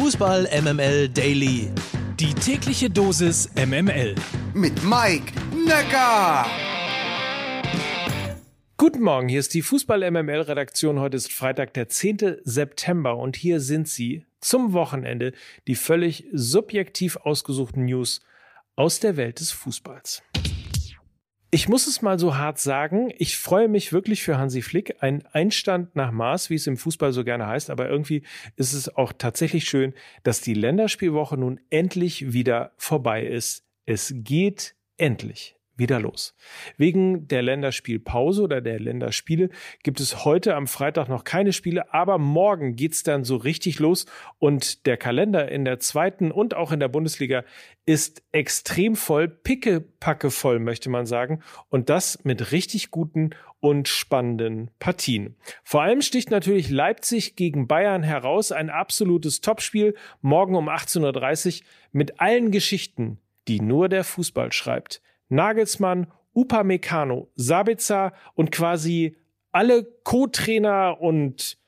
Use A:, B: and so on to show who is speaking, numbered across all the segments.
A: Fußball MML Daily.
B: Die tägliche Dosis MML.
C: Mit Mike Necker.
B: Guten Morgen, hier ist die Fußball MML Redaktion. Heute ist Freitag, der 10. September und hier sind sie zum Wochenende die völlig subjektiv ausgesuchten News aus der Welt des Fußballs. Ich muss es mal so hart sagen, ich freue mich wirklich für Hansi Flick. Ein Einstand nach Maß, wie es im Fußball so gerne heißt, aber irgendwie ist es auch tatsächlich schön, dass die Länderspielwoche nun endlich wieder vorbei ist. Es geht endlich wieder los. Wegen der Länderspielpause oder der Länderspiele gibt es heute am Freitag noch keine Spiele, aber morgen geht's dann so richtig los und der Kalender in der zweiten und auch in der Bundesliga ist extrem voll, pickepacke voll, möchte man sagen, und das mit richtig guten und spannenden Partien. Vor allem sticht natürlich Leipzig gegen Bayern heraus, ein absolutes Topspiel, morgen um 18.30 Uhr mit allen Geschichten, die nur der Fußball schreibt. Nagelsmann, Upamecano, Sabitzer und quasi alle Co-Trainer und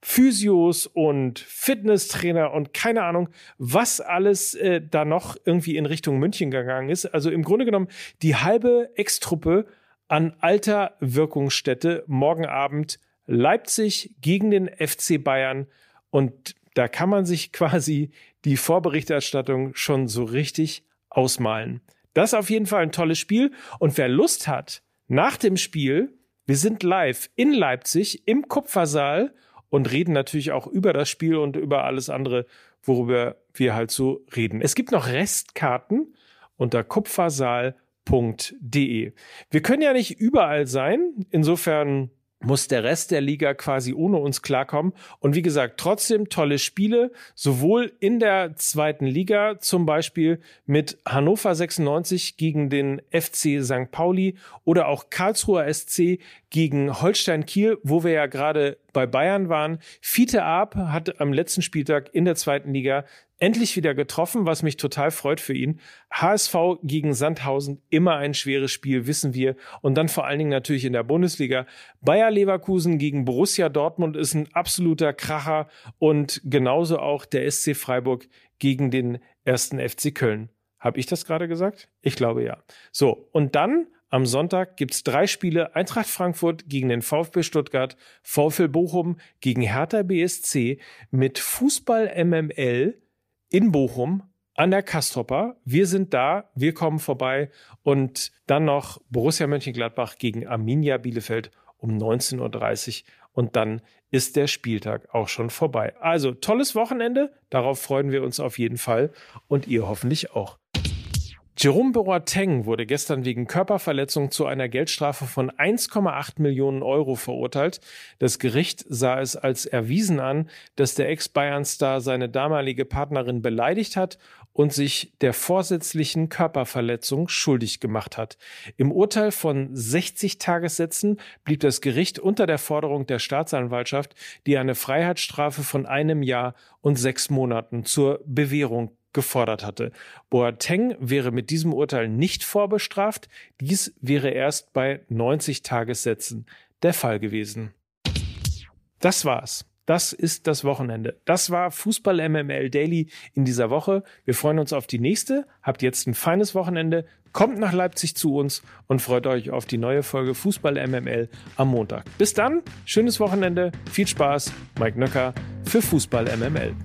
B: Physios und Fitnesstrainer und keine Ahnung, was alles äh, da noch irgendwie in Richtung München gegangen ist. Also im Grunde genommen die halbe Ex-Truppe an alter Wirkungsstätte morgen Abend Leipzig gegen den FC Bayern und da kann man sich quasi die Vorberichterstattung schon so richtig ausmalen. Das ist auf jeden Fall ein tolles Spiel. Und wer Lust hat, nach dem Spiel, wir sind live in Leipzig im Kupfersaal und reden natürlich auch über das Spiel und über alles andere, worüber wir halt so reden. Es gibt noch Restkarten unter kupfersaal.de. Wir können ja nicht überall sein. Insofern muss der Rest der Liga quasi ohne uns klarkommen. Und wie gesagt, trotzdem tolle Spiele, sowohl in der zweiten Liga, zum Beispiel mit Hannover 96 gegen den FC St. Pauli oder auch Karlsruher SC gegen Holstein Kiel, wo wir ja gerade bei Bayern waren. Fiete Arp hat am letzten Spieltag in der zweiten Liga endlich wieder getroffen, was mich total freut für ihn. HSV gegen Sandhausen, immer ein schweres Spiel, wissen wir. Und dann vor allen Dingen natürlich in der Bundesliga. Bayer Leverkusen gegen Borussia Dortmund ist ein absoluter Kracher und genauso auch der SC Freiburg gegen den ersten FC Köln. Habe ich das gerade gesagt? Ich glaube ja. So, und dann am Sonntag gibt's drei Spiele. Eintracht Frankfurt gegen den VfB Stuttgart, VfL Bochum gegen Hertha BSC mit Fußball MML in Bochum an der Kastropper. Wir sind da, wir kommen vorbei und dann noch Borussia Mönchengladbach gegen Arminia Bielefeld um 19.30 Uhr und dann ist der Spieltag auch schon vorbei. Also tolles Wochenende, darauf freuen wir uns auf jeden Fall und ihr hoffentlich auch. Jerome Boateng wurde gestern wegen Körperverletzung zu einer Geldstrafe von 1,8 Millionen Euro verurteilt. Das Gericht sah es als erwiesen an, dass der Ex-Bayern-Star seine damalige Partnerin beleidigt hat und sich der vorsätzlichen Körperverletzung schuldig gemacht hat. Im Urteil von 60 Tagessätzen blieb das Gericht unter der Forderung der Staatsanwaltschaft, die eine Freiheitsstrafe von einem Jahr und sechs Monaten zur Bewährung gefordert hatte. Boateng wäre mit diesem Urteil nicht vorbestraft. Dies wäre erst bei 90 Tagessätzen der Fall gewesen. Das war's. Das ist das Wochenende. Das war Fußball MML Daily in dieser Woche. Wir freuen uns auf die nächste. Habt jetzt ein feines Wochenende. Kommt nach Leipzig zu uns und freut euch auf die neue Folge Fußball MML am Montag. Bis dann. Schönes Wochenende. Viel Spaß. Mike Nöcker für Fußball MML.